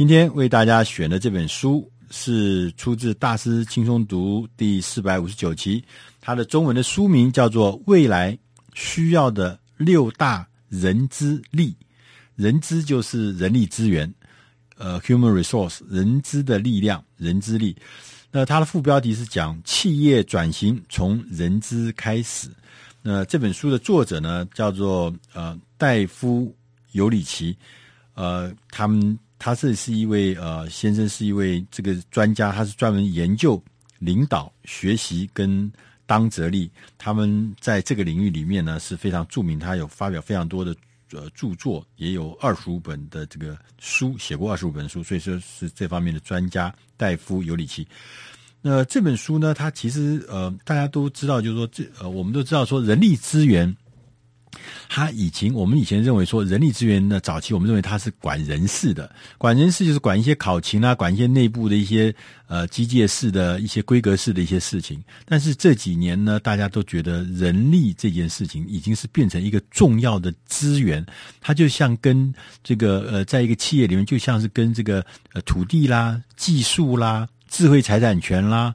今天为大家选的这本书是出自《大师轻松读》第四百五十九期，它的中文的书名叫做《未来需要的六大人资力》，人资就是人力资源，呃，human resource，人资的力量，人资力。那它的副标题是讲企业转型从人资开始。那这本书的作者呢，叫做呃戴夫尤里奇，呃，他们他这是一位呃先生，是一位这个专家，他是专门研究领导学习跟当责力。他们在这个领域里面呢是非常著名，他有发表非常多的呃著作，也有二十五本的这个书，写过二十五本书，所以说是这方面的专家。戴夫尤里奇。那这本书呢，它其实呃，大家都知道，就是说这呃，我们都知道说人力资源，它以前我们以前认为说人力资源呢，早期我们认为它是管人事的，管人事就是管一些考勤啊，管一些内部的一些呃机械式的一些规格式的一些事情。但是这几年呢，大家都觉得人力这件事情已经是变成一个重要的资源，它就像跟这个呃，在一个企业里面，就像是跟这个呃土地啦、技术啦。智慧财产权啦，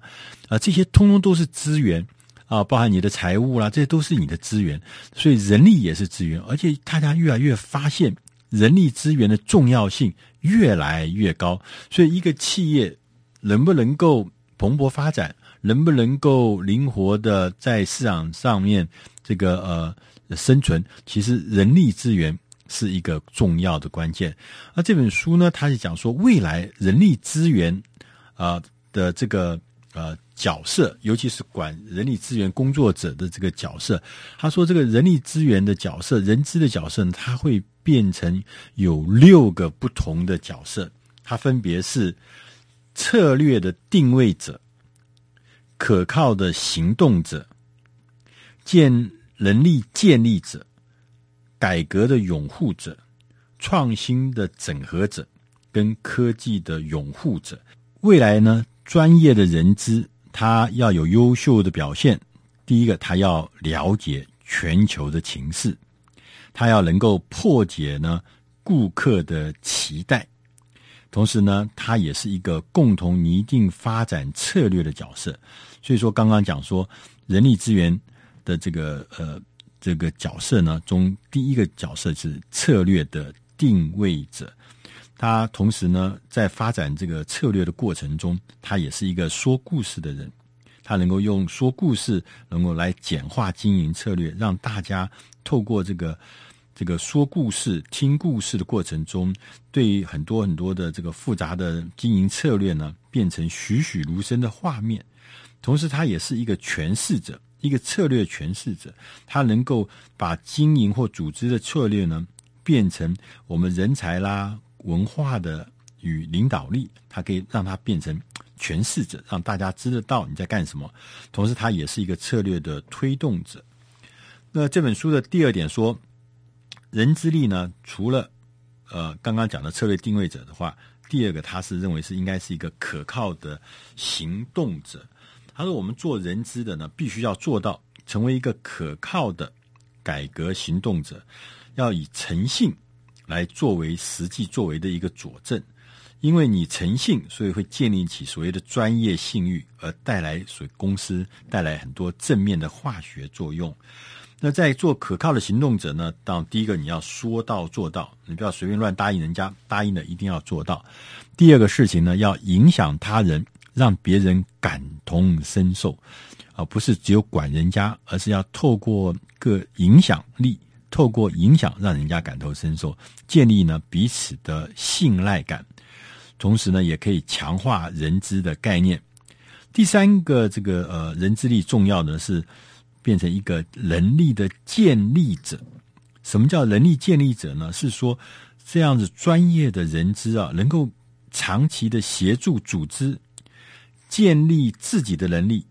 啊，这些通通都是资源啊，包含你的财务啦，这都是你的资源，所以人力也是资源，而且大家越来越发现人力资源的重要性越来越高，所以一个企业能不能够蓬勃发展，能不能够灵活的在市场上面这个呃生存，其实人力资源是一个重要的关键。而这本书呢，它是讲说未来人力资源。啊的这个呃角色，尤其是管人力资源工作者的这个角色，他说这个人力资源的角色，人资的角色呢，它会变成有六个不同的角色，它分别是策略的定位者、可靠的行动者、建能力建立者、改革的拥护者、创新的整合者跟科技的拥护者。未来呢，专业的人资他要有优秀的表现。第一个，他要了解全球的情势，他要能够破解呢顾客的期待，同时呢，他也是一个共同拟定发展策略的角色。所以说，刚刚讲说人力资源的这个呃这个角色呢，中第一个角色是策略的定位者。他同时呢，在发展这个策略的过程中，他也是一个说故事的人。他能够用说故事，能够来简化经营策略，让大家透过这个这个说故事、听故事的过程中，对于很多很多的这个复杂的经营策略呢，变成栩栩如生的画面。同时，他也是一个诠释者，一个策略诠释者。他能够把经营或组织的策略呢，变成我们人才啦。文化的与领导力，它可以让它变成诠释者，让大家知得到你在干什么。同时，它也是一个策略的推动者。那这本书的第二点说，人之力呢，除了呃刚刚讲的策略定位者的话，第二个他是认为是应该是一个可靠的行动者。他说，我们做人资的呢，必须要做到成为一个可靠的改革行动者，要以诚信。来作为实际作为的一个佐证，因为你诚信，所以会建立起所谓的专业信誉，而带来所公司带来很多正面的化学作用。那在做可靠的行动者呢，当第一个你要说到做到，你不要随便乱答应人家，答应的一定要做到。第二个事情呢，要影响他人，让别人感同身受，而不是只有管人家，而是要透过个影响力。透过影响，让人家感同身受，建立呢彼此的信赖感，同时呢，也可以强化人资的概念。第三个，这个呃，人资力重要的是变成一个能力的建立者。什么叫能力建立者呢？是说这样子专业的人资啊，能够长期的协助组织建立自己的能力，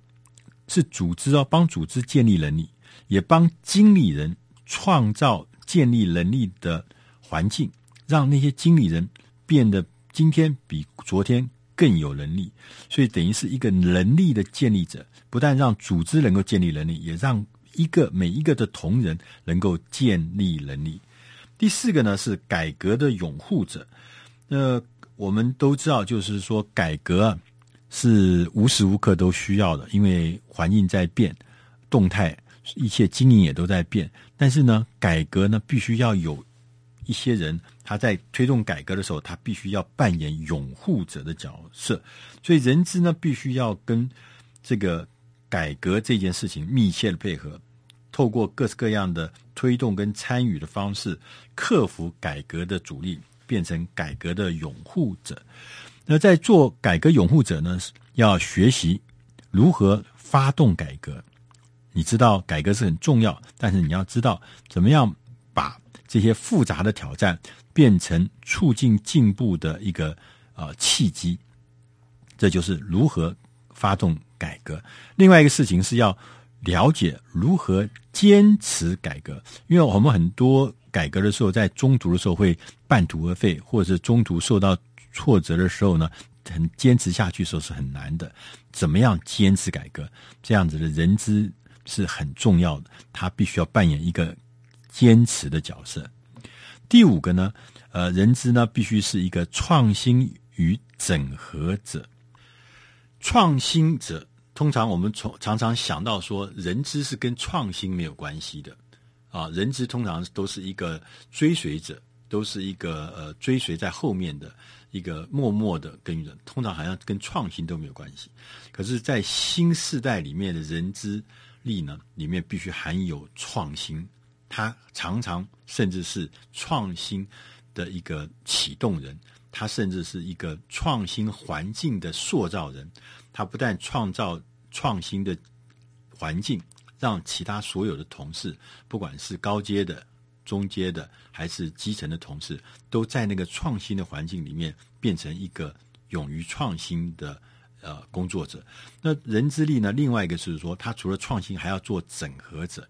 是组织啊帮组织建立能力，也帮经理人。创造建立能力的环境，让那些经理人变得今天比昨天更有能力，所以等于是一个能力的建立者。不但让组织能够建立能力，也让一个每一个的同仁能够建立能力。第四个呢，是改革的拥护者。呃，我们都知道，就是说改革是无时无刻都需要的，因为环境在变，动态，一切经营也都在变。但是呢，改革呢，必须要有一些人，他在推动改革的时候，他必须要扮演拥护者的角色。所以，人资呢，必须要跟这个改革这件事情密切的配合，透过各式各样的推动跟参与的方式，克服改革的阻力。变成改革的拥护者。那在做改革拥护者呢，要学习如何发动改革。你知道改革是很重要，但是你要知道怎么样把这些复杂的挑战变成促进进步的一个呃契机。这就是如何发动改革。另外一个事情是要了解如何坚持改革，因为我们很多。改革的时候，在中途的时候会半途而废，或者是中途受到挫折的时候呢，很坚持下去的时候是很难的。怎么样坚持改革？这样子的人资是很重要的，他必须要扮演一个坚持的角色。第五个呢，呃，人资呢必须是一个创新与整合者。创新者通常我们从常常想到说，人资是跟创新没有关系的。啊，人资通常都是一个追随者，都是一个呃追随在后面的一个默默的耕耘，通常好像跟创新都没有关系。可是，在新时代里面的人资力呢，里面必须含有创新，他常常甚至是创新的一个启动人，他甚至是一个创新环境的塑造人，他不但创造创新的环境。让其他所有的同事，不管是高阶的、中阶的，还是基层的同事，都在那个创新的环境里面，变成一个勇于创新的呃工作者。那人资力呢？另外一个就是说，他除了创新，还要做整合者。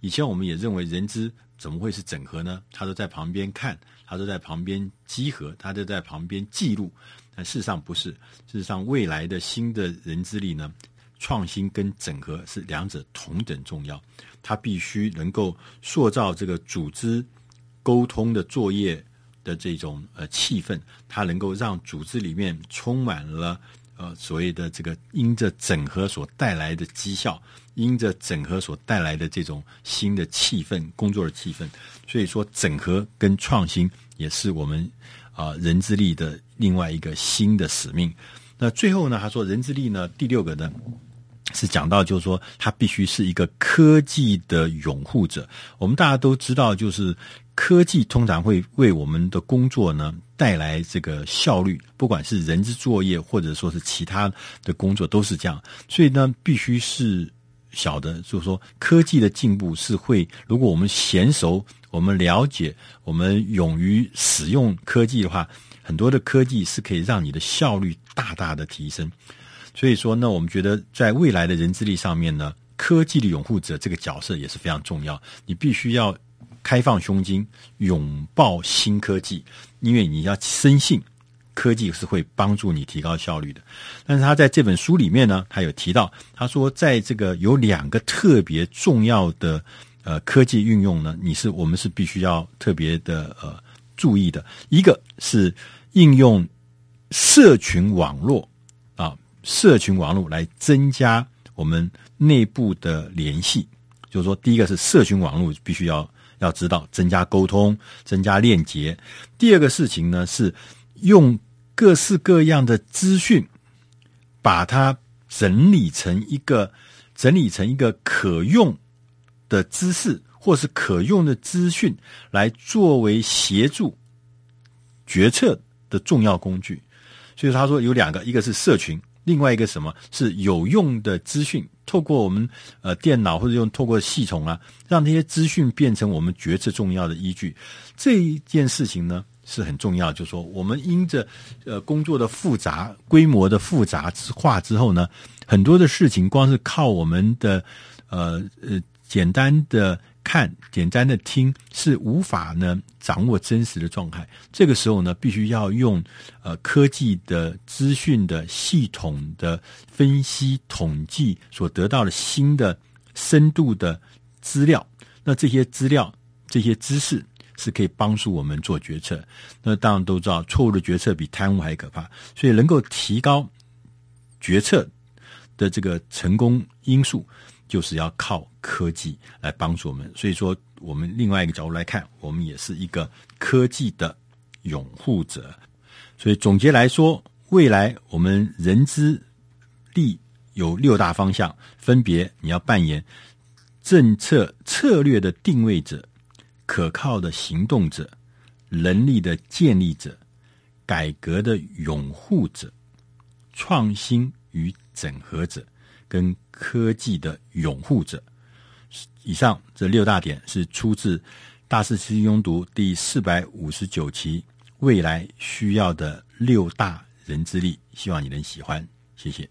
以前我们也认为人资怎么会是整合呢？他都在旁边看，他都在旁边集合，他都在旁边记录。但事实上不是，事实上未来的新的人资力呢？创新跟整合是两者同等重要，他必须能够塑造这个组织沟通的作业的这种呃气氛，它能够让组织里面充满了呃所谓的这个因着整合所带来的绩效，因着整合所带来的这种新的气氛，工作的气氛。所以说，整合跟创新也是我们啊、人之力的另外一个新的使命。那最后呢，他说人之力呢，第六个呢。是讲到，就是说，他必须是一个科技的拥护者。我们大家都知道，就是科技通常会为我们的工作呢带来这个效率，不管是人资作业或者说是其他的工作都是这样。所以呢，必须是晓得，就是说，科技的进步是会，如果我们娴熟、我们了解、我们勇于使用科技的话，很多的科技是可以让你的效率大大的提升。所以说呢，我们觉得在未来的人资力上面呢，科技的拥护者这个角色也是非常重要。你必须要开放胸襟，拥抱新科技，因为你要深信科技是会帮助你提高效率的。但是他在这本书里面呢，他有提到，他说在这个有两个特别重要的呃科技运用呢，你是我们是必须要特别的呃注意的。一个是应用社群网络啊。社群网络来增加我们内部的联系，就是说，第一个是社群网络必须要要知道增加沟通、增加链接。第二个事情呢，是用各式各样的资讯，把它整理成一个整理成一个可用的知识，或是可用的资讯，来作为协助决策的重要工具。所以他说有两个，一个是社群。另外一个什么是有用的资讯？透过我们呃电脑或者用透过系统啊，让这些资讯变成我们决策重要的依据。这一件事情呢是很重要，就是说我们因着呃工作的复杂、规模的复杂化之后呢，很多的事情光是靠我们的呃呃简单的。看，简单的听是无法呢掌握真实的状态。这个时候呢，必须要用呃科技的资讯的系统的分析统计所得到的新的深度的资料。那这些资料、这些知识是可以帮助我们做决策。那当然都知道，错误的决策比贪污还可怕。所以能够提高决策的这个成功因素，就是要靠科技来帮助我们。所以说，我们另外一个角度来看，我们也是一个科技的拥护者。所以总结来说，未来我们人之力有六大方向，分别你要扮演政策策略的定位者、可靠的行动者、能力的建立者、改革的拥护者、创新与整合者，跟科技的拥护者。以上这六大点是出自《大师轻松读》第四百五十九期。未来需要的六大人之力，希望你能喜欢，谢谢。